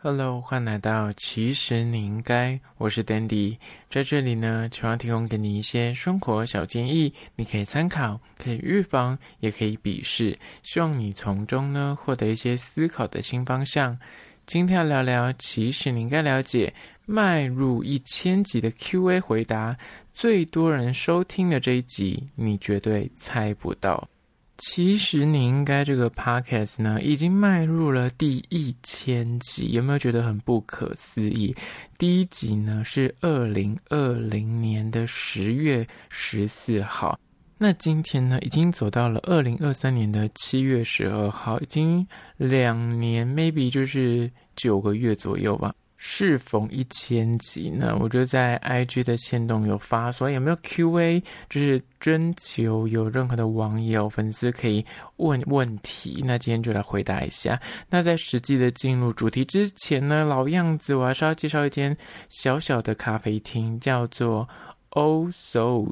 Hello，欢迎来到其实你应该，我是 Dandy，在这里呢，希望提供给你一些生活小建议，你可以参考，可以预防，也可以鄙视，希望你从中呢获得一些思考的新方向。今天要聊聊，其实你应该了解，迈入一千集的 Q&A 回答，最多人收听的这一集，你绝对猜不到。其实你应该这个 podcast 呢，已经迈入了第一千集，有没有觉得很不可思议？第一集呢是二零二零年的十月十四号，那今天呢已经走到了二零二三年的七月十二号，已经两年，maybe 就是九个月左右吧。适逢一千集呢，我就在 IG 的限动有发，所以有没有 QA，就是征求有任何的网友粉丝可以问问题，那今天就来回答一下。那在实际的进入主题之前呢，老样子，我还是要介绍一间小小的咖啡厅，叫做。Oh So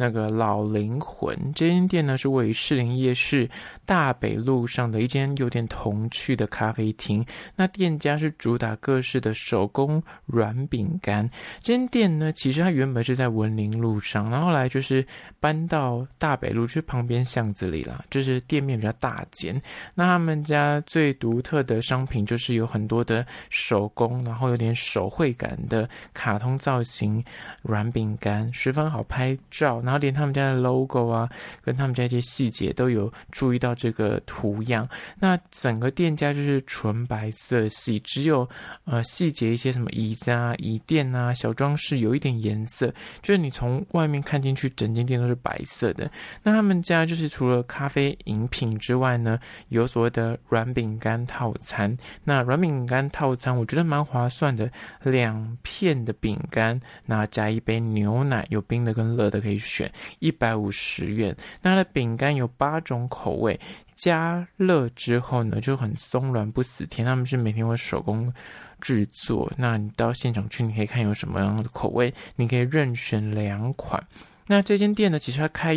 那个老灵魂这间店呢，是位于士林夜市大北路上的一间有点童趣的咖啡厅。那店家是主打各式的手工软饼干。这间店呢，其实它原本是在文林路上，然后后来就是搬到大北路，就是旁边巷子里了，就是店面比较大间。那他们家最独特的商品就是有很多的手工，然后有点手绘感的卡通造型软饼干。十分好拍照，然后连他们家的 logo 啊，跟他们家一些细节都有注意到这个图样。那整个店家就是纯白色系，只有呃细节一些什么椅子啊、椅垫啊、小装饰有一点颜色，就是你从外面看进去，整间店都是白色的。那他们家就是除了咖啡饮品之外呢，有所谓的软饼干套餐。那软饼干套餐我觉得蛮划算的，两片的饼干，那加一杯牛奶。有冰的跟热的可以选，一百五十元。那它的饼干有八种口味，加热之后呢就很松软不死甜。他们是每天会手工制作，那你到现场去，你可以看有什么样的口味，你可以任选两款。那这间店呢，其实它开，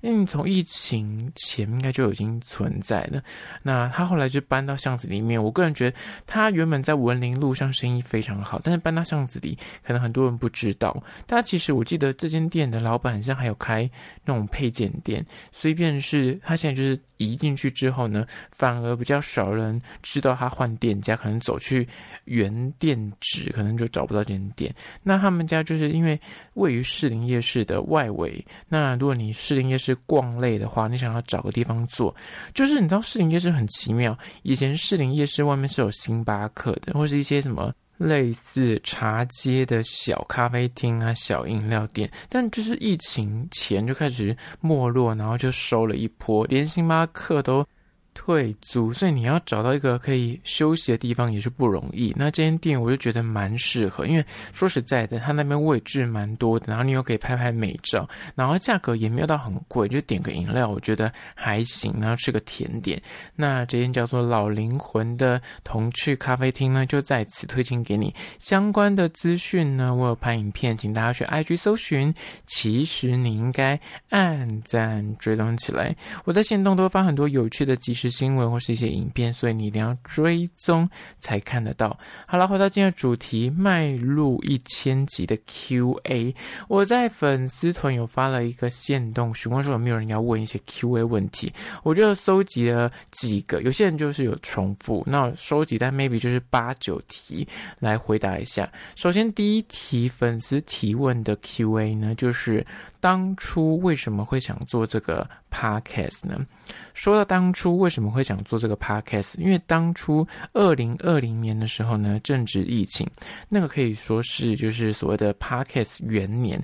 因为从疫情前应该就已经存在了。那他后来就搬到巷子里面。我个人觉得，他原本在文林路上生意非常好，但是搬到巷子里，可能很多人不知道。但其实我记得这间店的老板好像还有开那种配件店，所以便是他现在就是移进去之后呢，反而比较少人知道他换店家，可能走去原店址，可能就找不到这间店。那他们家就是因为位于士林夜市的外。喂，那如果你士林夜市逛累的话，你想要找个地方坐，就是你知道士林夜市很奇妙，以前士林夜市外面是有星巴克的，或是一些什么类似茶街的小咖啡厅啊、小饮料店，但就是疫情前就开始没落，然后就收了一波，连星巴克都。退租，所以你要找到一个可以休息的地方也是不容易。那这间店我就觉得蛮适合，因为说实在的，它那边位置蛮多的，然后你又可以拍拍美照，然后价格也没有到很贵，就点个饮料，我觉得还行。然后吃个甜点，那这间叫做老灵魂的童趣咖啡厅呢，就在此推荐给你。相关的资讯呢，我有拍影片，请大家去 IG 搜寻。其实你应该按赞追踪起来，我在限动都发很多有趣的即时。是新闻或是一些影片，所以你一定要追踪才看得到。好了，回到今天的主题，迈入一千集的 Q&A，我在粉丝团有发了一个限动，询问说有没有人要问一些 Q&A 问题，我就搜集了几个，有些人就是有重复，那收集但 maybe 就是八九题来回答一下。首先第一题粉丝提问的 Q&A 呢，就是当初为什么会想做这个 Podcast 呢？说到当初为什么会想做这个 podcast，因为当初二零二零年的时候呢，正值疫情，那个可以说是就是所谓的 podcast 元年。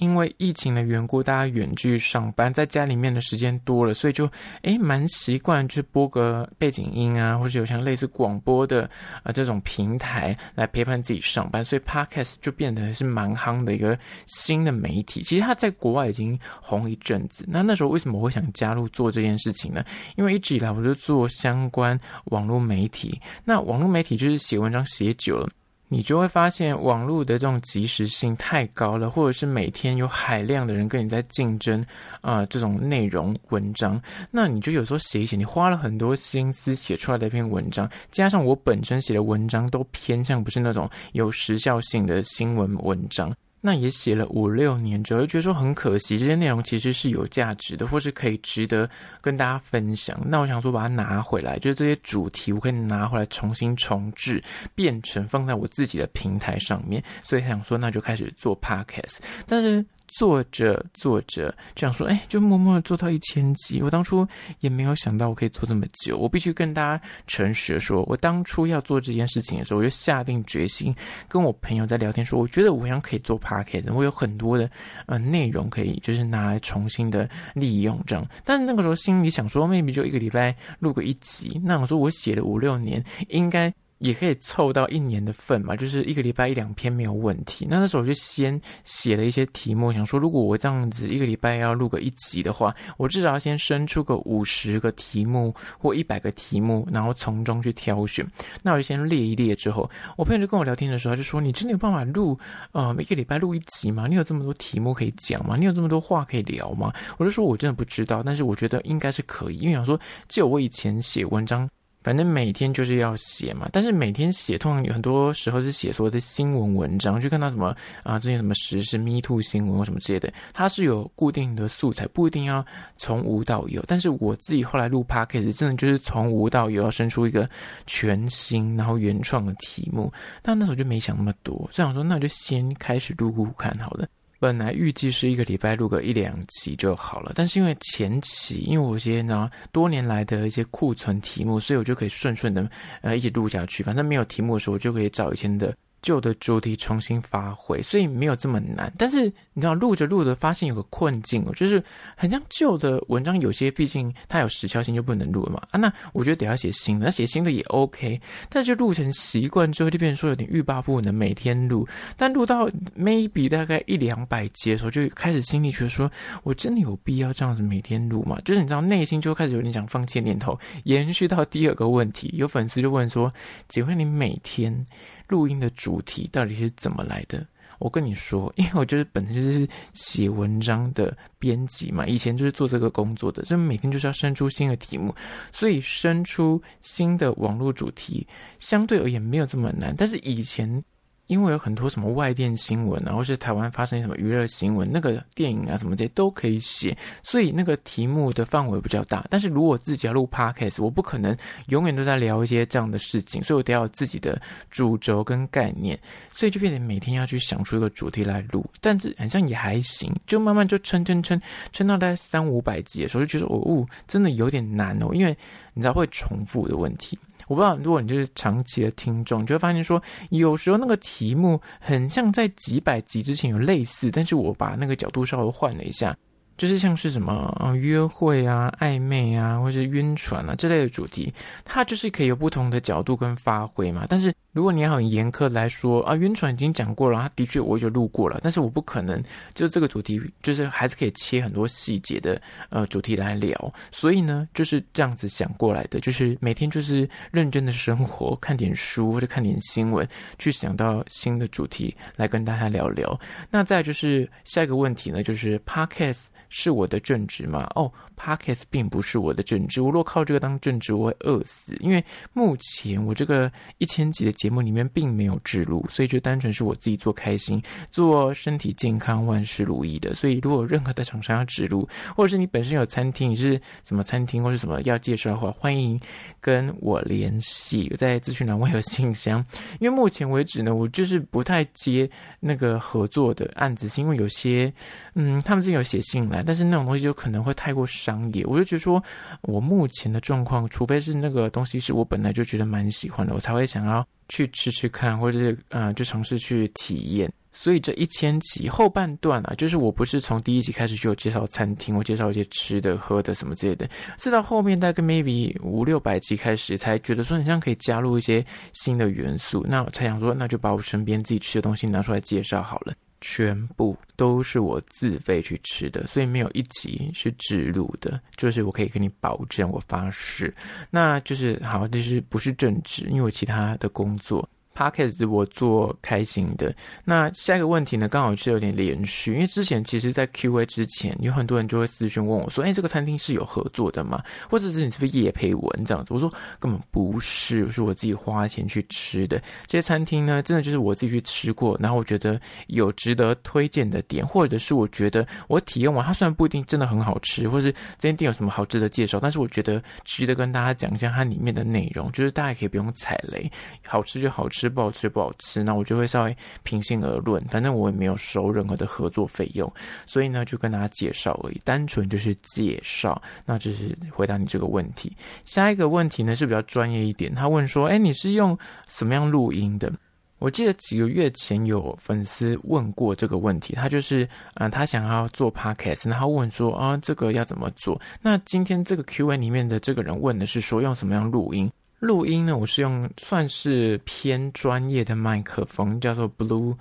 因为疫情的缘故，大家远距上班，在家里面的时间多了，所以就诶蛮习惯，就是播个背景音啊，或者有像类似广播的啊、这种平台来陪伴自己上班，所以 Podcast 就变得是蛮夯的一个新的媒体。其实它在国外已经红一阵子。那那时候为什么我会想加入做这件事情呢？因为一直以来我就做相关网络媒体，那网络媒体就是写文章写久了。你就会发现网络的这种及时性太高了，或者是每天有海量的人跟你在竞争啊、这种内容文章，那你就有时候写一写，你花了很多心思写出来的一篇文章，加上我本身写的文章都偏向不是那种有时效性的新闻文章。那也写了五六年主要，觉得说很可惜，这些内容其实是有价值的，或是可以值得跟大家分享。那我想说把它拿回来，就是这些主题我可以拿回来重新重置，变成放在我自己的平台上面。所以想说，那就开始做 Podcast，但是。做着做着，这样说，哎，就默默的做到一千集。我当初也没有想到我可以做这么久。我必须跟大家诚实的说，我当初要做这件事情的时候，我就下定决心，跟我朋友在聊天说，我觉得我想可以做 podcast，我有很多的呃内容可以就是拿来重新的利用这样。但是那个时候心里想说，maybe 就一个礼拜录个一集。那我说我写了五六年，应该。也可以凑到一年的份嘛，就是一个礼拜一两篇没有问题。那那时候我就先写了一些题目，想说如果我这样子一个礼拜要录个一集的话，我至少要先生出个五十个题目或一百个题目，然后从中去挑选。那我就先列一列之后，我朋友就跟我聊天的时候他就说：“你真的有办法录呃一个礼拜录一集吗？你有这么多题目可以讲吗？你有这么多话可以聊吗？”我就说：“我真的不知道，但是我觉得应该是可以，因为想说就我以前写文章。”反正每天就是要写嘛，但是每天写通常有很多时候是写所谓的新闻文章，就看到什么啊，最近什么时事、Me Too 新闻或什么之类的，它是有固定的素材，不一定要从无到有。但是我自己后来录 Podcast，真的就是从无到有，要生出一个全新然后原创的题目。但那时候就没想那么多，所以想说那就先开始录录看好了。本来预计是一个礼拜录个一两集就好了，但是因为前期，因为我一些呢多年来的一些库存题目，所以我就可以顺顺的呃一直录下去。反正没有题目的时候，我就可以找以前的。旧的主题重新发挥，所以没有这么难。但是你知道，录着录着发现有个困境哦，就是很像旧的文章，有些毕竟它有时效性，就不能录了嘛。啊，那我觉得得要写新的，那写新的也 OK。但是就录成习惯之后，就变成说有点欲罢不能，每天录。但录到 maybe 大概一两百集的时候，就开始心里觉得说，我真的有必要这样子每天录吗？就是你知道，内心就开始有点想放弃念头。延续到第二个问题，有粉丝就问说：“请问你每天？”录音的主题到底是怎么来的？我跟你说，因为我就是本身就是写文章的编辑嘛，以前就是做这个工作的，就每天就是要生出新的题目，所以生出新的网络主题相对而言没有这么难。但是以前。因为有很多什么外电新闻啊，或是台湾发生什么娱乐新闻，那个电影啊什么这些都可以写，所以那个题目的范围比较大。但是如果自己要录 podcast，我不可能永远都在聊一些这样的事情，所以我得要有自己的主轴跟概念，所以就变得每天要去想出一个主题来录。但是好像也还行，就慢慢就撑撑撑撑到大概三五百集的时候，就觉得，哦，真的有点难哦，因为你知道会重复的问题。我不知道，如果你就是长期的听众，你就会发现说，有时候那个题目很像在几百集之前有类似，但是我把那个角度稍微换了一下。就是像是什么啊约会啊暧昧啊，或是晕船啊这类的主题，它就是可以有不同的角度跟发挥嘛。但是如果你要很严苛来说啊，晕船已经讲过了，它的确我就录过了，但是我不可能就这个主题就是还是可以切很多细节的呃主题来聊。所以呢就是这样子想过来的，就是每天就是认真的生活，看点书或者看点新闻，去想到新的主题来跟大家聊聊。那再就是下一个问题呢，就是 Podcast。是我的正职吗？哦，Podcast 并不是我的正职。我若靠这个当正职，我会饿死。因为目前我这个一千集的节目里面并没有置入，所以就单纯是我自己做开心、做身体健康、万事如意的。所以如果任何的厂商要置入，或者是你本身有餐厅，你是什么餐厅或是什么要介绍的话，欢迎跟我联系，在资讯栏我有信箱。因为目前为止呢，我就是不太接那个合作的案子，是因为有些嗯，他们自己有写信来。但是那种东西就可能会太过商业，我就觉得说，我目前的状况，除非是那个东西是我本来就觉得蛮喜欢的，我才会想要去吃吃看，或者是呃，就尝试去体验。所以这一千集后半段啊，就是我不是从第一集开始就有介绍餐厅，我介绍一些吃的、喝的什么之类的，是到后面大概 maybe 五六百集开始，才觉得说，你像可以加入一些新的元素，那我才想说，那就把我身边自己吃的东西拿出来介绍好了。全部都是我自费去吃的，所以没有一集是植入的，就是我可以跟你保证，我发誓，那就是好，就是不是正职，因为我其他的工作 Podcast 我做开心的。那下一个问题呢，刚好是有点连续，因为之前其实，在 Q&A 之前，有很多人就会私讯问我说：“哎，这个餐厅是有合作的吗？或者是你是不是业配文这样子？”我说：“根本不是，是我自己花钱去吃的。这些餐厅呢，真的就是我自己去吃过，然后我觉得有值得推荐的点，或者是我觉得我体验完，它虽然不一定真的很好吃，或是这间店有什么好值得介绍，但是我觉得值得跟大家讲一下它里面的内容，就是大家可以不用踩雷，好吃就好吃。”吃不好吃不好吃，那我就会稍微平心而论。反正我也没有收任何的合作费用，所以呢，就跟大家介绍而已，单纯就是介绍。那就是回答你这个问题。下一个问题呢是比较专业一点，他问说：“哎，你是用什么样录音的？”我记得几个月前有粉丝问过这个问题，他就是啊、他想要做 podcast，然后问说：“啊，这个要怎么做？”那今天这个 Q&A 里面的这个人问的是说用什么样录音？录音呢，我是用算是偏专业的麦克风，叫做 Blue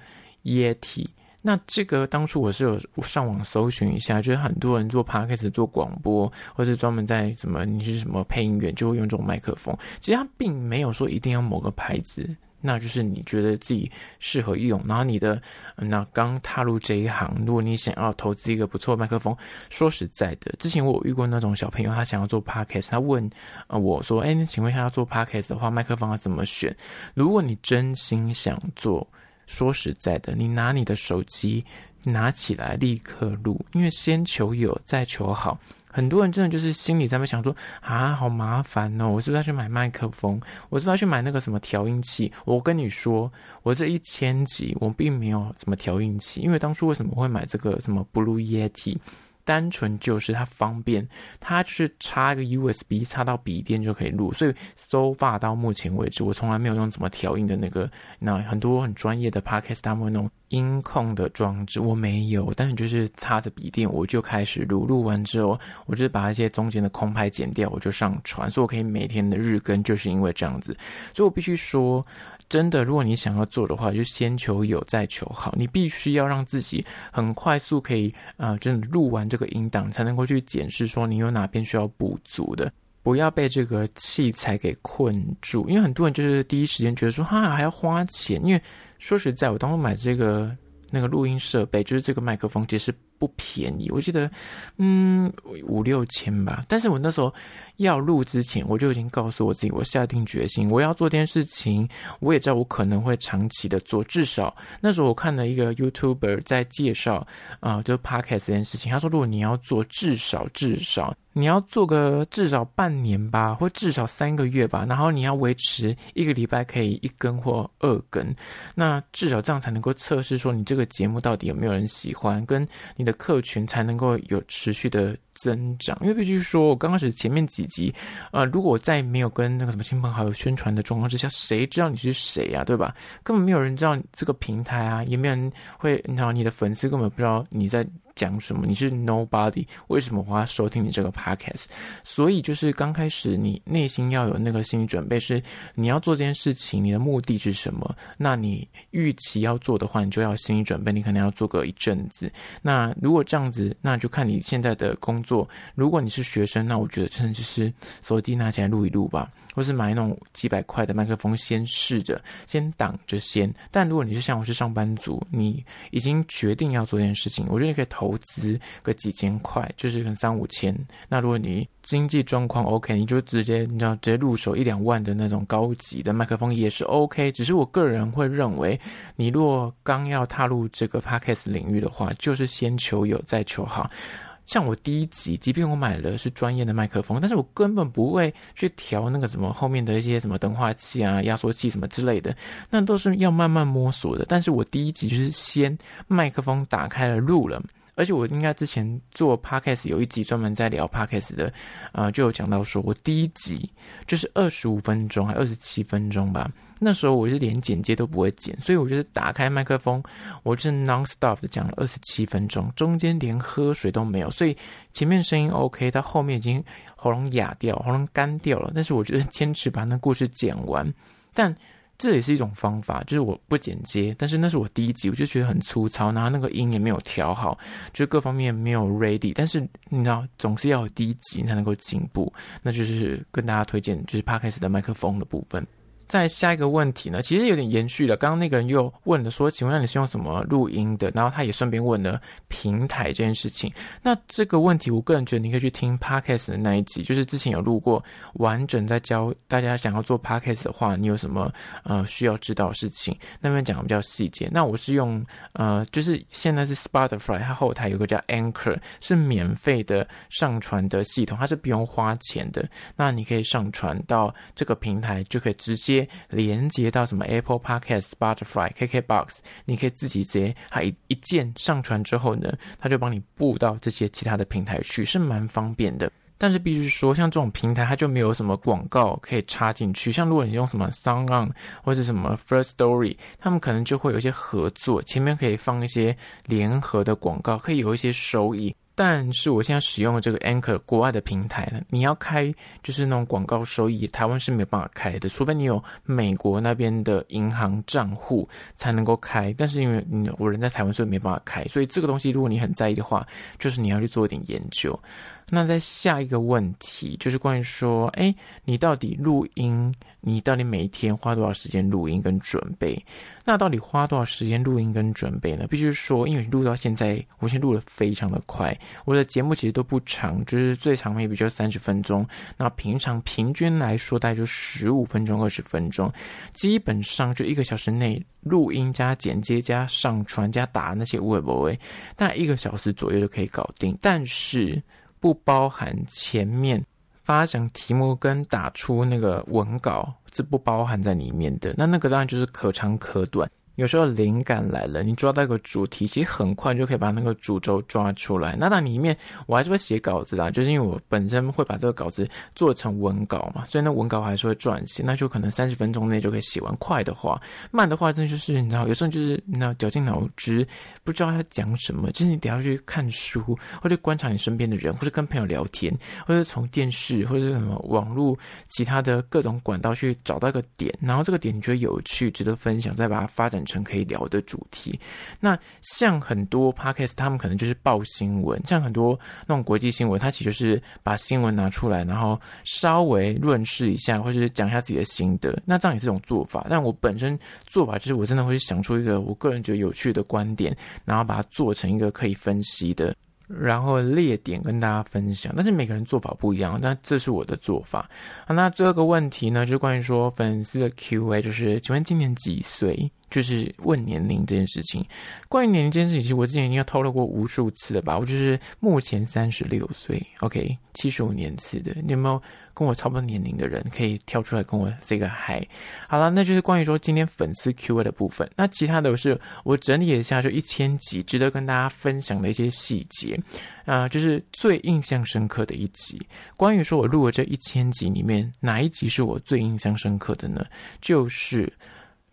Yeti。那这个当初我是有上网搜寻一下，就是很多人做 Podcast 做广播，或是专门在什么你是什么配音员，就会用这种麦克风。其实它并没有说一定要某个牌子。那就是你觉得自己适合用，然后你的那刚踏入这一行，如果你想要投资一个不错的麦克风，说实在的，之前我有遇过那种小朋友，他想要做 podcast，他问啊我说，哎，你请问一下要做 podcast 的话，麦克风要怎么选？如果你真心想做，说实在的，你拿你的手机拿起来立刻录，因为先求有，再求好。很多人真的就是心里在那想说啊，好麻烦哦！我是不是要去买麦克风？我是不是要去买那个什么调音器？我跟你说，我这一千集我并没有什么调音器，因为当初为什么会买这个什么 Blue Yeti？单纯就是它方便，它就是插一个 USB 插到笔电就可以录，所以 so far 到目前为止，我从来没有用怎么调音的那个。那很多很专业的 podcast 他们那种音控的装置，我没有，但是就是插着笔电我就开始录，录完之后，我就是把一些中间的空拍剪掉，我就上传，所以我可以每天的日更，就是因为这样子，所以我必须说。真的，如果你想要做的话，就先求有，再求好。你必须要让自己很快速可以啊、真的录完这个音档，才能够去检视说你有哪边需要补足的，不要被这个器材给困住。因为很多人就是第一时间觉得说，哈，还要花钱。因为说实在，我当初买这个那个录音设备，就是这个麦克风，其实不便宜。我记得，嗯，五六千吧。但是我那时候。要录之前，我就已经告诉我自己，我下定决心，我要做这件事情。我也知道我可能会长期的做，至少那时候我看了一个 YouTuber 在介绍啊、呃，就 Podcast 这件事情。他说，如果你要做，至少至少你要做个至少半年吧，或至少三个月吧，然后你要维持一个礼拜可以一更或二更，那至少这样才能够测试说你这个节目到底有没有人喜欢，跟你的客群才能够有持续的。增长，因为必须说，我刚开始前面几集，啊，如果我在没有跟那个什么亲朋好友宣传的状况之下，谁知道你是谁呀，对吧？根本没有人知道这个平台啊，也没有人会，你知道，你的粉丝根本不知道你在。讲什么？你是 nobody，为什么我要收听你这个 podcast？所以就是刚开始，你内心要有那个心理准备，是你要做这件事情，你的目的是什么？那你预期要做的话，你就要心理准备，你可能要做个一阵子。那如果这样子，那就看你现在的工作。如果你是学生，那我觉得真的就是手机拿起来录一录吧，或是买那种几百块的麦克风，先试着，先挡着先。但如果你是像我是上班族，你已经决定要做这件事情，我觉得你可以投。投资个几千块，就是可能三五千。那如果你经济状况 OK，你就直接你知道直接入手一两万的那种高级的麦克风也是 OK。只是我个人会认为，你若刚要踏入这个 Podcast 领域的话，就是先求有再求好。像我第一集，即便我买了是专业的麦克风，但是我根本不会去调那个什么后面的一些什么灯化器啊、压缩器什么之类的，那都是要慢慢摸索的。但是我第一集就是先麦克风打开了录了。而且我应该之前做 podcast 有一集专门在聊 podcast 的，啊、就有讲到说，我第一集就是二十五分钟还二十七分钟吧。那时候我是连剪接都不会剪，所以我就是打开麦克风，我就是 non-stop 的讲了二十七分钟，中间连喝水都没有。所以前面声音 OK，到后面已经喉咙哑掉，喉咙干掉了。但是我觉得坚持把那故事剪完，但。这也是一种方法，就是我不剪接，但是那是我第一集，我就觉得很粗糙，然后那个音也没有调好，就各方面没有 ready。但是你知道，总是要有第一集才能够进步，那就是跟大家推荐就是 p a d c a s 的麦克风的部分。再下一个问题呢，其实有点延续了。刚刚那个人又问了说，请问你是用什么录音的？然后他也顺便问了平台这件事情。那这个问题，我个人觉得你可以去听 Podcast 的那一集，就是之前有录过完整在教大家想要做 Podcast 的话，你有什么呃需要知道的事情，那边讲的比较细节。那我是用呃，就是现在是 Spotify，它后台有个叫 Anchor，是免费的上传的系统，它是不用花钱的。那你可以上传到这个平台，就可以直接。连接到什么 Apple Podcast、Spotify、KKBox，你可以自己直接它一一键上传之后呢，它就帮你布到这些其他的平台去，是蛮方便的。但是必须说，像这种平台它就没有什么广告可以插进去。像如果你用什么 SoundOn 或者什么 First Story，他们可能就会有一些合作，前面可以放一些联合的广告，可以有一些收益。但是我现在使用的这个 Anchor 国外的平台呢，你要开就是那种广告收益，台湾是没办法开的，除非你有美国那边的银行账户才能够开。但是因为嗯我人在台湾，所以没办法开。所以这个东西如果你很在意的话，就是你要去做一点研究。那在下一个问题就是关于说，哎，你到底录音？你到底每天花多少时间录音跟准备？那到底花多少时间录音跟准备呢？必须说，因为录到现在，我现在录得非常的快。我的节目其实都不长，就是最长 maybe 就三十分钟。那平常平均来说，大概就十五分钟、二十分钟，基本上就一个小时内录音加剪接加上传加打那些微博，大概一个小时左右就可以搞定。但是不包含前面。发想题目跟打出那个文稿是不包含在里面的，那那个当然就是可长可短。有时候灵感来了，你抓到一个主题，其实很快就可以把那个主轴抓出来。那那里面我还是会写稿子啦，就是因为我本身会把这个稿子做成文稿嘛，所以那文稿还是会撰写，那就可能三十分钟内就可以写完。快的话，慢的话，真的就是你知道，有时候就是你知道绞尽脑汁，不知道他讲什么，就是你得要去看书，或者观察你身边的人，或者跟朋友聊天，或者从电视或者什么网络其他的各种管道去找到一个点，然后这个点你觉得有趣，值得分享，再把它发展成可以聊的主题，那像很多 podcast，他们可能就是报新闻，像很多那种国际新闻，他其实就是把新闻拿出来，然后稍微润饰一下，或者是讲一下自己的心得，那这样也是一种做法。但我本身做法就是，我真的会想出一个我个人觉得有趣的观点，然后把它做成一个可以分析的。然后列点跟大家分享，但是每个人做法不一样，那这是我的做法。好，那最后一个问题呢，就是关于说粉丝的 Q&A，就是请问今年几岁？就是问年龄这件事情。关于年龄这件事情，其实我之前已经透露过无数次了吧？我就是目前三十六岁，OK，七十五年次的，你有没有？跟我差不多年龄的人可以跳出来跟我 say 个 hi。好了，那就是关于说今天粉丝 Q&A 的部分。那其他的是我整理一下，就一千集值得跟大家分享的一些细节啊、就是最印象深刻的一集。关于说我录了这一千集里面哪一集是我最印象深刻的呢？就是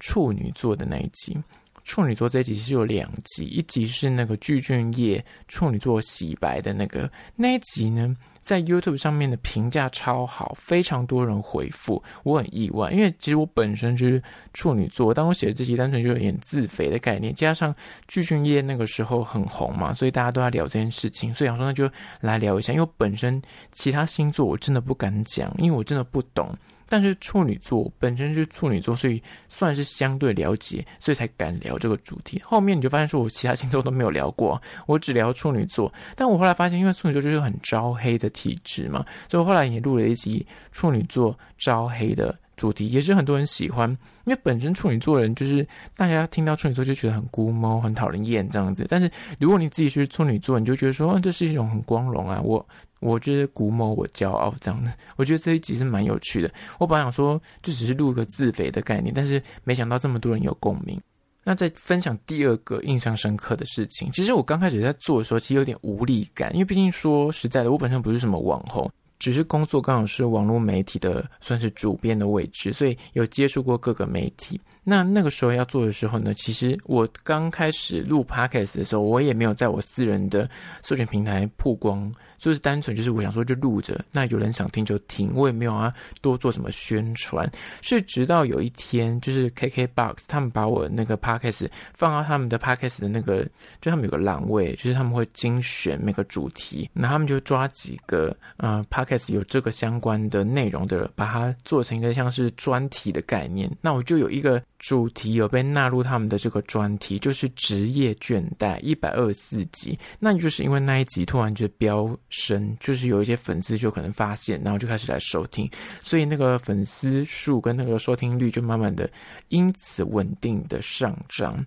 处女座的那一集。处女座这一集是有两集，一集是那个具俊曄处女座洗白的那个那一集呢。在 YouTube 上面的评价超好，非常多人回复，我很意外，因为其实我本身就是处女座，当我写的这集单纯就有点自肥的概念，加上具俊曄那个时候很红嘛，所以大家都在聊这件事情，所以想说那就来聊一下，因为本身其他星座我真的不敢讲，因为我真的不懂。但是处女座本身是处女座，所以算是相对了解，所以才敢聊这个主题。后面你就发现说，我其他星座都没有聊过，我只聊处女座。但我后来发现，因为处女座就是很招黑的体质嘛，所以我后来也录了一集处女座招黑的主题，也是很多人喜欢。因为本身处女座人就是大家听到处女座就觉得很孤猫、很讨人厌这样子。但是如果你自己是处女座，你就觉得说，嗯，这是一种很光荣啊，我。我觉得古某我骄傲这样的，我觉得这一集是蛮有趣的。我本来想说就只是录个自肥的概念，但是没想到这么多人有共鸣。那再分享第二个印象深刻的事情，其实我刚开始在做的时候，其实有点无力感，因为毕竟说实在的，我本身不是什么网红。只是工作刚好是网络媒体的，算是主编的位置，所以有接触过各个媒体。那那个时候要做的时候呢，其实我刚开始录 Podcast 的时候，我也没有在我私人的社群平台曝光就是单纯就是我想说就录着，那有人想听就听，我也没有啊多做什么宣传。是直到有一天，就是 KKBOX 他们把我那个 Podcast 放到他们的 Podcast 的那个，就他们有个栏位，就是他们会精选每个主题，那他们就抓几个呃 Podcast 有这个相关的内容的，把它做成一个像是专题的概念。那我就有一个主题有被纳入他们的这个专题，就是职业倦怠一百二十四集。那就是因为那一集突然就飙升，就是有一些粉丝就可能发现，然后就开始来收听，所以那个粉丝数跟那个收听率就慢慢的因此稳定的上涨。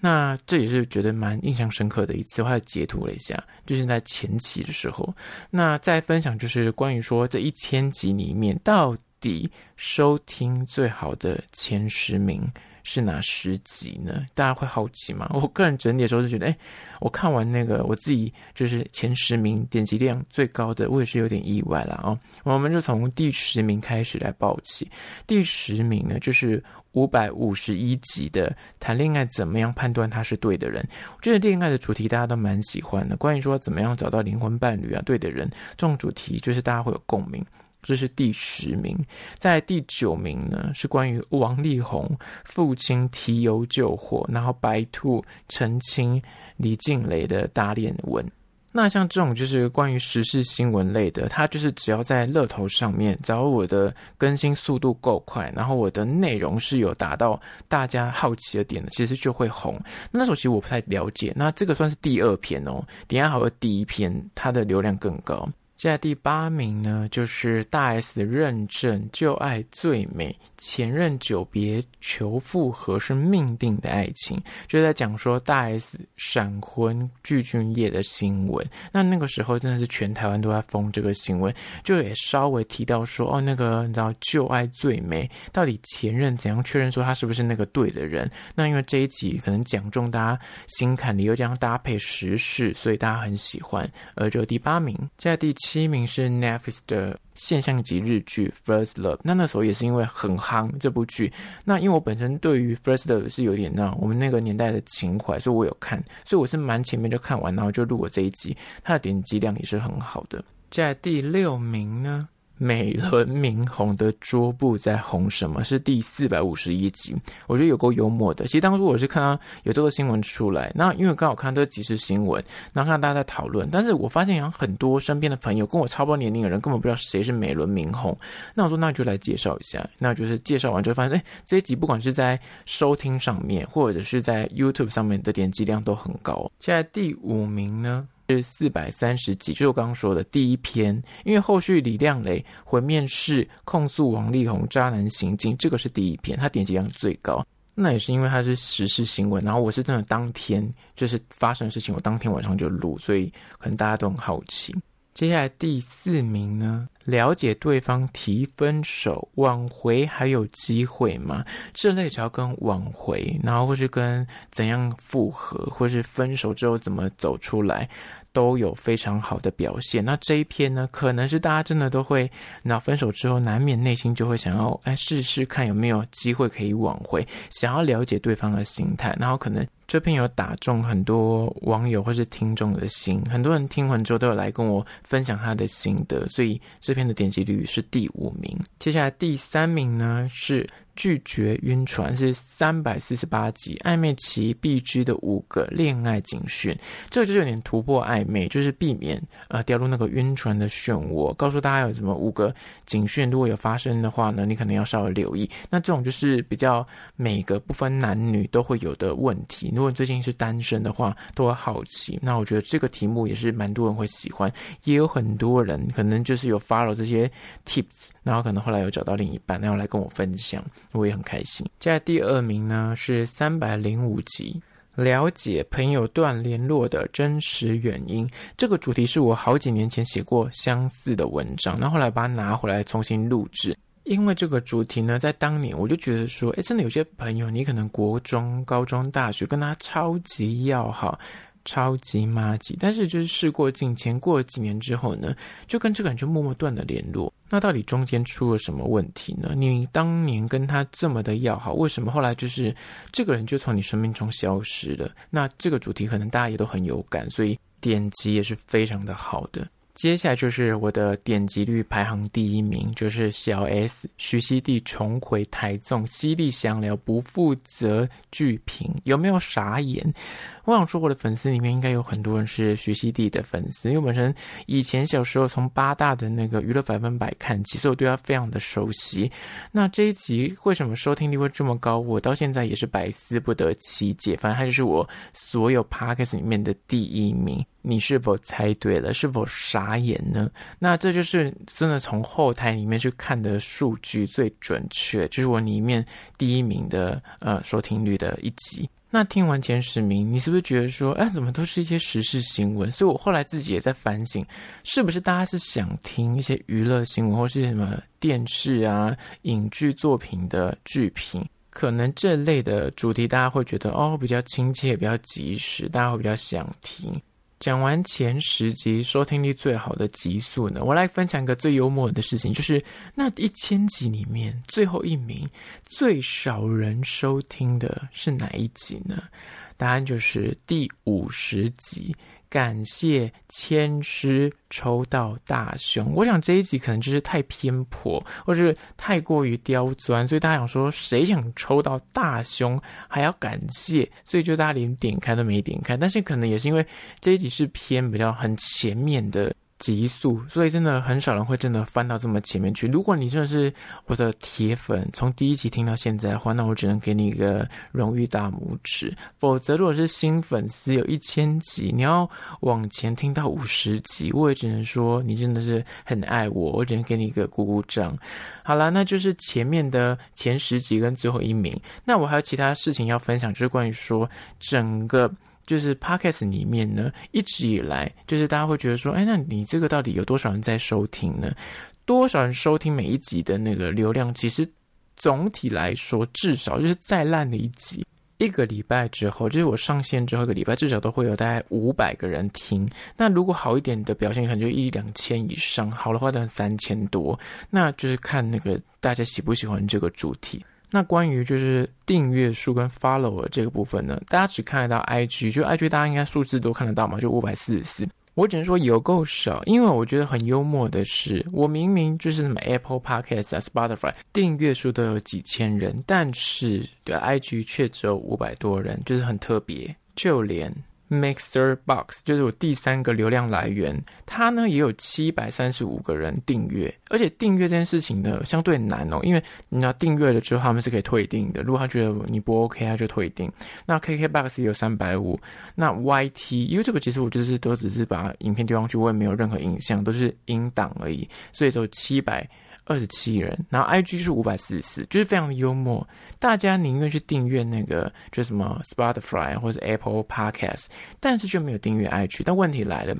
那这也是觉得蛮印象深刻的一次，我还截图了一下，就是在前期的时候。那再分享就是关于说这一千集里面到收听最好的前十名。是哪十集呢？大家会好奇吗？我个人整理的时候就觉得，哎，我看完那个我自己就是前十名点击量最高的，我也是有点意外了哦。我们就从第十名开始来报起。第十名呢，就是五百五十一集的谈恋爱怎么样判断他是对的人。我觉得恋爱的主题大家都蛮喜欢的，关于说怎么样找到灵魂伴侣啊，对的人这种主题，就是大家会有共鸣。这是第十名，在第九名呢，是关于王力宏父亲提油救火，然后白兔澄清李静蕾的打脸文。那像这种就是关于时事新闻类的，它就是只要在乐头上面，只要我的更新速度够快，然后我的内容是有达到大家好奇的点的，其实就会红。那时候其实我不太了解，那这个算是第二篇哦，底下还有第一篇，它的流量更高。现在第八名呢，就是大 S 的认证，旧爱最美，前任久别求复合是命定的爱情，就在讲说大 S 闪婚具俊曄的新闻。那那个时候真的是全台湾都在疯这个新闻，就也稍微提到说，哦，那个你知道旧爱最美，到底前任怎样确认说他是不是那个对的人？那因为这一集可能讲中大家心坎里，又这样搭配时事，所以大家很喜欢。而就第八名，现在第七。七名是 Netflix 的现象级日剧《First Love》，那那时候也是因为很夯这部剧。那因为我本身对于《First Love》是有点那我们那个年代的情怀，所以我有看，所以我是蛮前面就看完，然后就录我这一集。它的点击量也是很好的。在第六名呢。美轮明红的桌布在红什么？是第四百五十一集，我觉得有够幽默的。其实当初我是看到有这个新闻出来，那因为刚好看到这个即时新闻，然后看大家在讨论，但是我发现有很多身边的朋友跟我差不多年龄的人根本不知道谁是美轮明红。那我说那就来介绍一下，那就是介绍完之后发现，哎，这一集不管是在收听上面，或者是在 YouTube 上面的点击量都很高。现在第五名呢？是四百三十几，就是我刚刚说的第一篇。因为后续李靓蕾回面试控诉王力宏渣男行径，这个是第一篇，它点击量最高。那也是因为它是时事新闻，然后我是真的当天就是发生的事情，我当天晚上就录，所以可能大家都很好奇。接下来第四名呢？了解对方提分手挽回还有机会吗？这类只要跟挽回，然后或是跟怎样复合，或是分手之后怎么走出来。都有非常好的表现。那这一篇呢，可能是大家真的都会，那分手之后难免内心就会想要，哎，试试看有没有机会可以挽回，想要了解对方的心态。然后可能这篇有打中很多网友或是听众的心，很多人听完之后都有来跟我分享他的心得，所以这篇的点击率是第五名。接下来第三名呢是。拒绝晕船是三百四十八集，暧昧期必知的五个恋爱警讯，这个就是有点突破暧昧，就是避免呃掉入那个晕船的漩涡。告诉大家有什么五个警讯，如果有发生的话呢，你可能要稍微留意。那这种就是比较每个不分男女都会有的问题。如果你最近是单身的话，都会好奇。那我觉得这个题目也是蛮多人会喜欢，也有很多人可能就是有 follow 这些 tips，然后可能后来有找到另一半，然后来跟我分享。我也很开心。接下第二名呢是三百零五集，了解朋友断联络的真实原因。这个主题是我好几年前写过相似的文章，然后后来把它拿回来重新录制。因为这个主题呢，在当年我就觉得说，哎，真的有些朋友，你可能国中、高中、大学跟他超级要好。超级妈吉，但是就是事过境迁，过了几年之后呢，就跟这个人就默默断了联络。那到底中间出了什么问题呢？你当年跟他这么的要好，为什么后来就是这个人就从你生命中消失了？那这个主题可能大家也都很有感，所以点击也是非常的好的。接下来就是我的点击率排行第一名，就是小 S 徐熙娣重回台综，犀利详聊不负责剧评，有没有傻眼？我想说，我的粉丝里面应该有很多人是徐熙娣的粉丝，因为本身以前小时候从八大的那个娱乐百分百看起，所以我对他非常的熟悉。那这一集为什么收听率会这么高？我到现在也是百思不得其解。反正他就是我所有 podcast 里面的第一名。你是否猜对了？是否傻眼呢？那这就是真的从后台里面去看的数据最准确，就是我里面第一名的呃收听率的一集。那听完前十名，你是不是觉得说，哎，怎么都是一些时事新闻？所以我后来自己也在反省，是不是大家是想听一些娱乐新闻，或是什么电视啊、影剧作品的剧评？可能这类的主题大家会觉得哦，比较亲切，比较及时，大家会比较想听。讲完前十集收听率最好的集数呢，我来分享一个最幽默的事情，就是那一千集里面最后一名最少人收听的是哪一集呢？答案就是第五十集。感谢千师抽到大胸，我想这一集可能就是太偏颇，或者是太过于刁钻，所以大家想说，谁想抽到大胸还要感谢，所以就大家连点开都没点开。但是可能也是因为这一集是偏比较很前面的。极速，所以真的很少人会真的翻到这么前面去。如果你真的是我的铁粉，从第一集听到现在的话，那我只能给你一个荣誉大拇指。否则，如果是新粉丝，有一千集，你要往前听到五十集，我也只能说你真的是很爱我，我只能给你一个鼓鼓掌。好啦，那就是前面的前十集跟最后一名。那我还有其他事情要分享，就是关于说整个。就是 Podcast 里面呢，一直以来就是大家会觉得说，哎，那你这个到底有多少人在收听呢？多少人收听每一集的那个流量？其实总体来说，至少就是再烂的一集，一个礼拜之后，就是我上线之后一个礼拜，至少都会有大概五百个人听。那如果好一点的表现，可能就一两千以上；好的话，等三千多。那就是看那个大家喜不喜欢这个主题。那关于就是订阅数跟 follower 这个部分呢，大家只看得到 IG，就 IG 大家应该数字都看得到嘛，就五百四十四。我只能说有够少，因为我觉得很幽默的是，我明明就是什么 Apple Podcast 啊、Spotify 订阅数都有几千人，但是的 IG 却只有五百多人，就是很特别，就连。Mixer Box 就是我第三个流量来源，它呢也有七百三十五个人订阅，而且订阅这件事情呢相对难哦，因为你要订阅了之后他们是可以退订的，如果他觉得你不 OK，他就退订。那 KK Box 也有三百五，那 YT YouTube 其实我就是都只是把影片丢上去，我也没有任何影像，都是音档而已，所以就七百。二十七人，然后 IG 是五百四十四，就是非常的幽默。大家宁愿去订阅那个，就什么 Spotify 或者 Apple Podcast，但是却没有订阅 IG。但问题来了，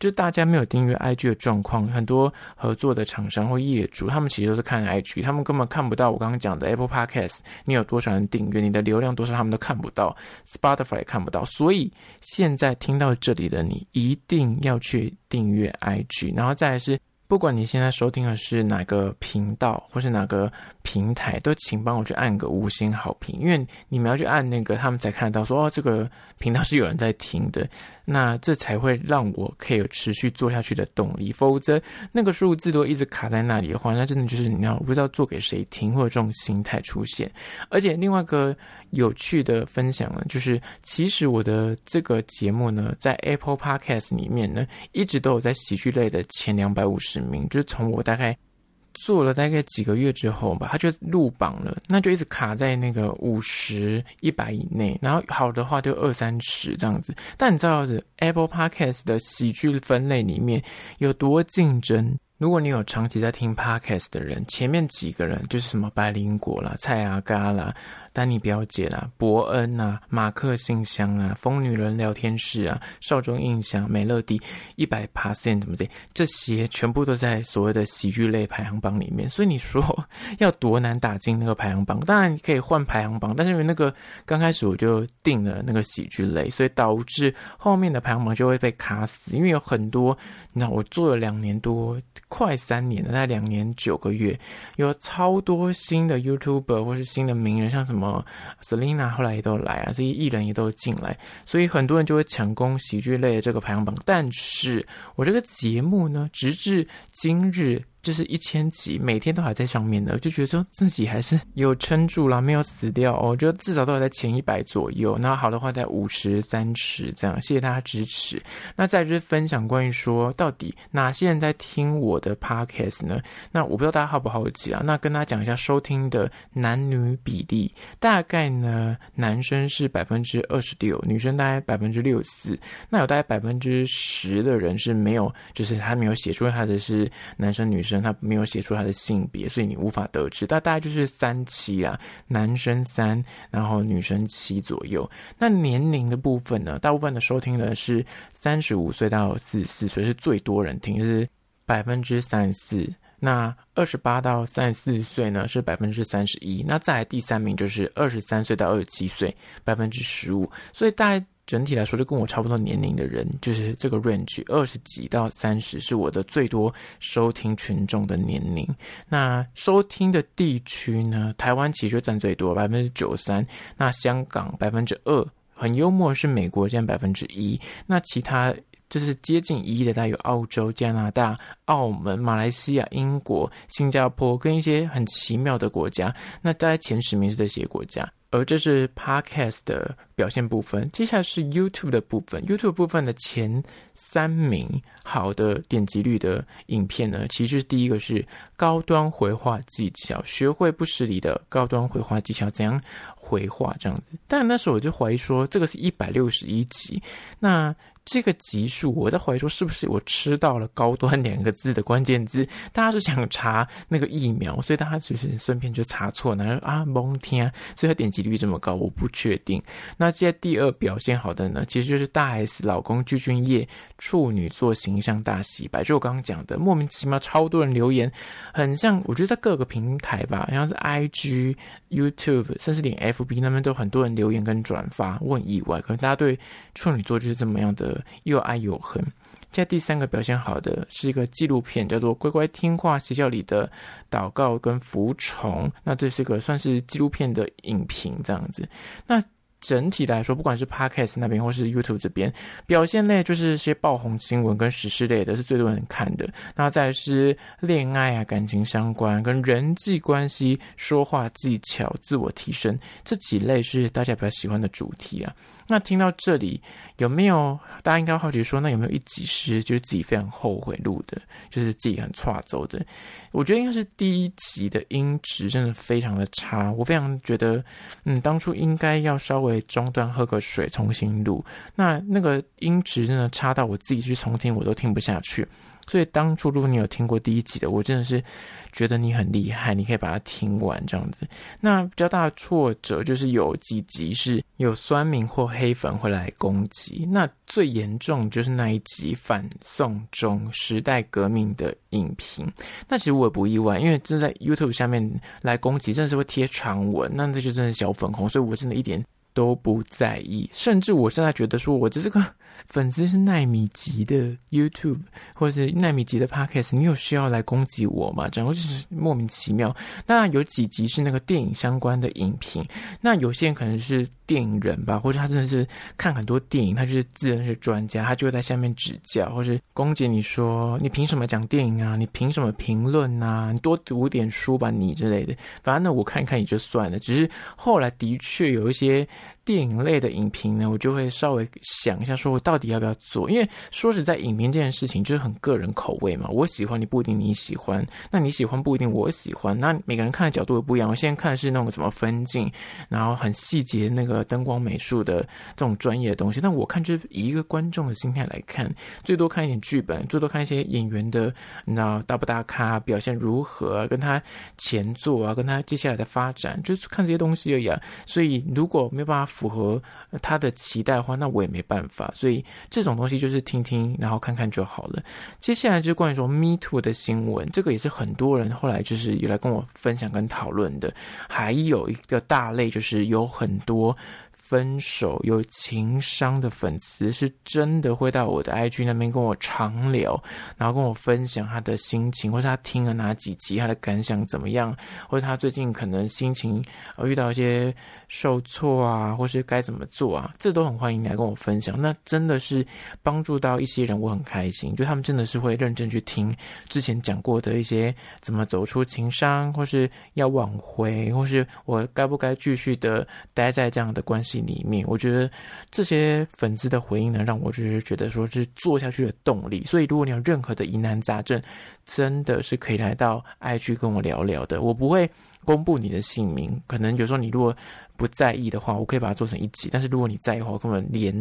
就是大家没有订阅 IG 的状况，很多合作的厂商或业主，他们其实都是看 IG，他们根本看不到我刚刚讲的 Apple Podcast，你有多少人订阅，你的流量多少，他们都看不到，Spotify 也看不到。所以现在听到这里的你，一定要去订阅 IG，然后再来是。不管你现在收听的是哪个频道或是哪个平台，都请帮我去按个五星好评，因为你们要去按那个，他们才看得到说哦，这个频道是有人在听的。那这才会让我可以有持续做下去的动力，否则那个数字都一直卡在那里的话，那真的就是你要不知道做给谁听，或者这种心态出现。而且另外一个有趣的分享呢，就是其实我的这个节目呢，在 Apple Podcast 里面呢，一直都有在喜剧类的前两百五十名，就是从我大概。做了大概几个月之后吧，他就入榜了，那就一直卡在那个五十、一百以内，然后好的话就二三十这样子。但你知道是 Apple Podcast 的喜剧分类里面有多竞争？如果你有长期在听 Podcast 的人，前面几个人就是什么白灵果啦、蔡阿嘎啦。丹尼表姐啦，伯恩啊，马克信箱啊，疯女人聊天室啊，少中印象，美乐蒂一百 percent 怎么的，这些全部都在所谓的喜剧类排行榜里面。所以你说 要多难打进那个排行榜？当然你可以换排行榜，但是因为那个刚开始我就定了那个喜剧类，所以导致后面的排行榜就会被卡死。因为有很多，你知道我做了两年多，快三年了，大概两年九个月，有超多新的 YouTuber 或是新的名人，像什么。么 Selina 后来也都来啊，这些艺人也都进来，所以很多人就会抢攻喜剧类的这个排行榜。但是我这个节目呢，直至今日。就是一千集，每天都还在上面的，就觉得说自己还是有撑住了，没有死掉。我觉得至少都还在前一百左右。那好的话，在五十三十这样。谢谢大家支持。那再就是分享关于说，到底哪些人在听我的 podcast 呢？那我不知道大家好不好奇啊？那跟大家讲一下收听的男女比例，大概呢，男生是百分之二十六，女生大概百分之六四。那有大概百分之十的人是没有，就是他没有写出他的是男生女生。他没有写出他的性别，所以你无法得知。但大概就是三七啊，男生三，然后女生七左右。那年龄的部分呢？大部分的收听的是三十五岁到四十四岁，是最多人听，是百分之三十四。那二十八到三十四岁呢，是百分之三十一。那再来第三名就是二十三岁到二十七岁，百分之十五。所以大概。整体来说，就跟我差不多年龄的人，就是这个 range 二十几到三十，是我的最多收听群众的年龄。那收听的地区呢？台湾其实占最多，百分之九三。那香港百分之二，很幽默是美国占百分之一。那其他就是接近一亿的，大有澳洲、加拿大、澳门、马来西亚、英国、新加坡，跟一些很奇妙的国家。那大概前十名是这些国家。而这是 Podcast 的表现部分，接下来是 YouTube 的部分。YouTube 部分的前三名好的点击率的影片呢，其实第一个是高端回话技巧，学会不失礼的高端回话技巧，怎样回话这样子。但那时候我就怀疑说，这个是一百六十一集，那。这个级数，我在怀疑说是不是我吃到了“高端”两个字的关键字？大家是想查那个疫苗，所以大家只是顺便就查错，然后啊蒙天，所以他点击率这么高，我不确定。那接下第二表现好的呢，其实就是大 S 老公具俊曄处女座形象大洗白，就我刚刚讲的，莫名其妙超多人留言，很像我觉得在各个平台吧，像是 IG、YouTube，甚至连 FB 那边都很多人留言跟转发，我很意外，可能大家对处女座就是这么样的。又爱又恨。现在第三个表现好的是一个纪录片，叫做《乖乖听话学校里的祷告跟服从》。那这是个算是纪录片的影评这样子。那整体来说，不管是 Podcast 那边或是 YouTube 这边，表现类就是些爆红新闻跟时事类的，是最多人看的。那再是恋爱啊、感情相关、跟人际关系、说话技巧、自我提升这几类是大家比较喜欢的主题啊。那听到这里，有没有大家应该好奇说，那有没有一集是就是自己非常后悔录的，就是自己很差走的？我觉得应该是第一集的音质真的非常的差，我非常觉得，嗯，当初应该要稍微中断喝个水重新录。那那个音质真的差到我自己去重听我都听不下去。所以当初如果你有听过第一集的，我真的是觉得你很厉害，你可以把它听完这样子。那比较大的挫折就是有几集是有酸民或黑粉会来攻击。那最严重就是那一集反送中时代革命的影评。那其实我也不意外，因为真的在 YouTube 下面来攻击，真的是会贴长文，那这就真的小粉红，所以我真的一点都不在意。甚至我现在觉得说，我的这个。粉丝是奈米级的 YouTube 或者是奈米级的 Podcast，你有需要来攻击我吗？这样就是莫名其妙。那有几集是那个电影相关的影评，那有些人可能是电影人吧，或者他真的是看很多电影，他就是自认是专家，他就会在下面指教或是攻击你说，你凭什么讲电影啊？你凭什么评论啊？你多读点书吧，你之类的。反正呢，我看一看也就算了。只是后来的确有一些。电影类的影评呢，我就会稍微想一下，说我到底要不要做？因为说实在，影评这件事情就是很个人口味嘛。我喜欢你不一定你喜欢，那你喜欢不一定我喜欢。那每个人看的角度又不一样。我现在看的是那种什么分镜，然后很细节那个灯光美术的这种专业的东西。但我看就是以一个观众的心态来看，最多看一点剧本，最多看一些演员的，你知道大不大咖，表现如何，跟他前作啊，跟他接下来的发展，就是看这些东西而已啊。所以如果没有办法。符合他的期待的话，那我也没办法。所以这种东西就是听听，然后看看就好了。接下来就是关于说 Me Too 的新闻，这个也是很多人后来就是有来跟我分享跟讨论的。还有一个大类就是有很多分手、有情商的粉丝，是真的会到我的 IG 那边跟我长聊，然后跟我分享他的心情，或是他听了哪几集，他的感想怎么样，或者他最近可能心情呃遇到一些受挫啊，或是该怎么做啊，这都很欢迎来跟我分享。那真的是帮助到一些人，我很开心。就他们真的是会认真去听之前讲过的一些怎么走出情伤，或是要挽回，或是我该不该继续的待在这样的关系里面。我觉得这些粉丝的回应呢，让我就是觉得说是做下去的动力。所以如果你有任何的疑难杂症，真的是可以来到 IG 跟我聊聊的，我不会。公布你的姓名，可能有时候你如果不在意的话，我可以把它做成一集。但是如果你在意的话，我根本连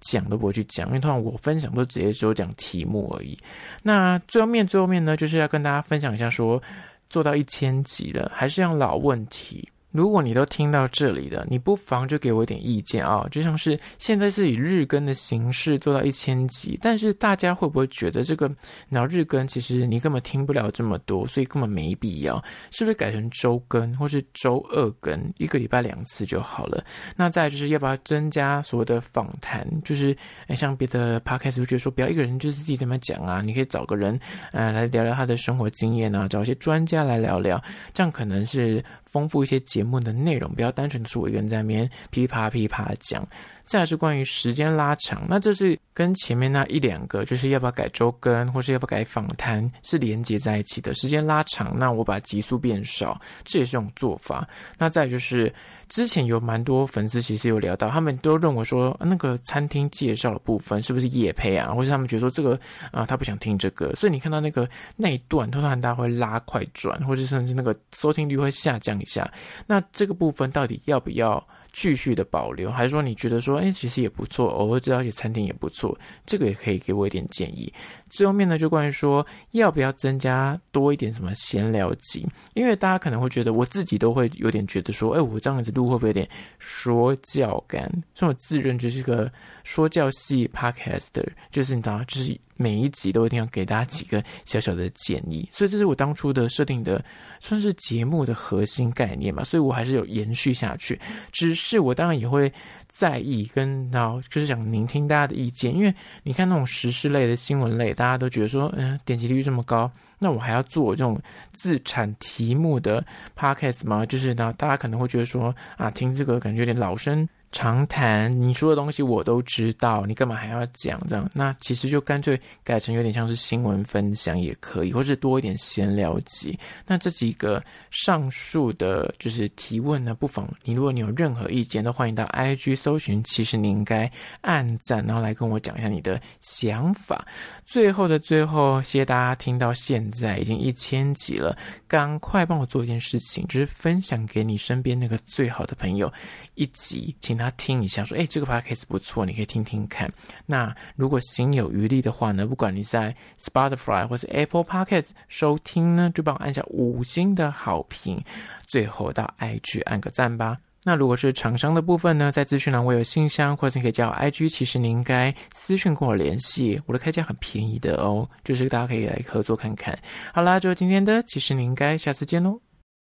讲都不会去讲，因为通常我分享都直接只有讲题目而已。那最后面最后面呢，就是要跟大家分享一下说，做到一千集。了，还是像老问题。如果你都听到这里了，你不妨就给我一点意见啊！就像是现在是以日更的形式做到一千集，但是大家会不会觉得这个然后日更其实你根本听不了这么多，所以根本没必要？是不是改成周更或是周二更，一个礼拜两次就好了？那再就是要不要增加所谓的访谈？就是诶像别的 podcast 会觉得说不要一个人就是自己在那讲啊，你可以找个人呃来聊聊他的生活经验啊，找一些专家来聊聊，这样可能是。丰富一些节节目的内容，不要单纯的是我一个人在那边噼里啪啦噼里啪啦讲。再是关于时间拉长，那这是跟前面那一两个，就是要不要改周更，或是要不要改访谈，是连接在一起的。时间拉长，那我把集数变少，这也是一种做法。那再就是之前有蛮多粉丝其实有聊到，他们都认为说那个餐厅介绍的部分是不是夜配啊，或是他们觉得说这个啊他不想听这个，所以你看到那个那一段，突然大家会拉快转，或者甚至那个收听率会下降一下。那这个部分到底要不要？继续的保留，还是说你觉得说，哎，其实也不错，偶尔知道一些餐厅也不错，这个也可以给我一点建议。最后面呢，就关于说要不要增加多一点什么闲聊集，因为大家可能会觉得，我自己都会有点觉得说，哎，我这样子录会不会有点说教感？所以我自认就是个说教系 podcaster，就是你知道，就是。每一集都一定要给大家几个小小的建议，所以这是我当初的设定的，算是节目的核心概念吧。所以我还是有延续下去，只是我当然也会在意跟然后就是想聆听大家的意见，因为你看那种时事类的新闻类，大家都觉得说，嗯，点击率这么高，那我还要做这种自产题目的 podcast 吗？就是呢，大家可能会觉得说，啊，听这个感觉有点老生。长谈，你说的东西我都知道，你干嘛还要讲这样？那其实就干脆改成有点像是新闻分享也可以，或是多一点闲聊集。那这几个上述的，就是提问呢，不妨你如果你有任何意见，都欢迎到 IG 搜寻，其实你应该按赞，然后来跟我讲一下你的想法。最后的最后，谢谢大家听到现在已经一千集了，赶快帮我做一件事情，就是分享给你身边那个最好的朋友一集，请。他听一下，说：“哎，这个 podcast 不错，你可以听听看。”那如果心有余力的话呢，不管你在 Spotify 或是 Apple Podcast 收听呢，就帮我按下五星的好评。最后到 IG 按个赞吧。那如果是厂商的部分呢，在资讯栏我有信箱，或者你可以加我 IG，其实你应该私讯跟我联系，我的开价很便宜的哦，就是大家可以来合作看看。好啦，就是今天的，其实你应该下次见喽。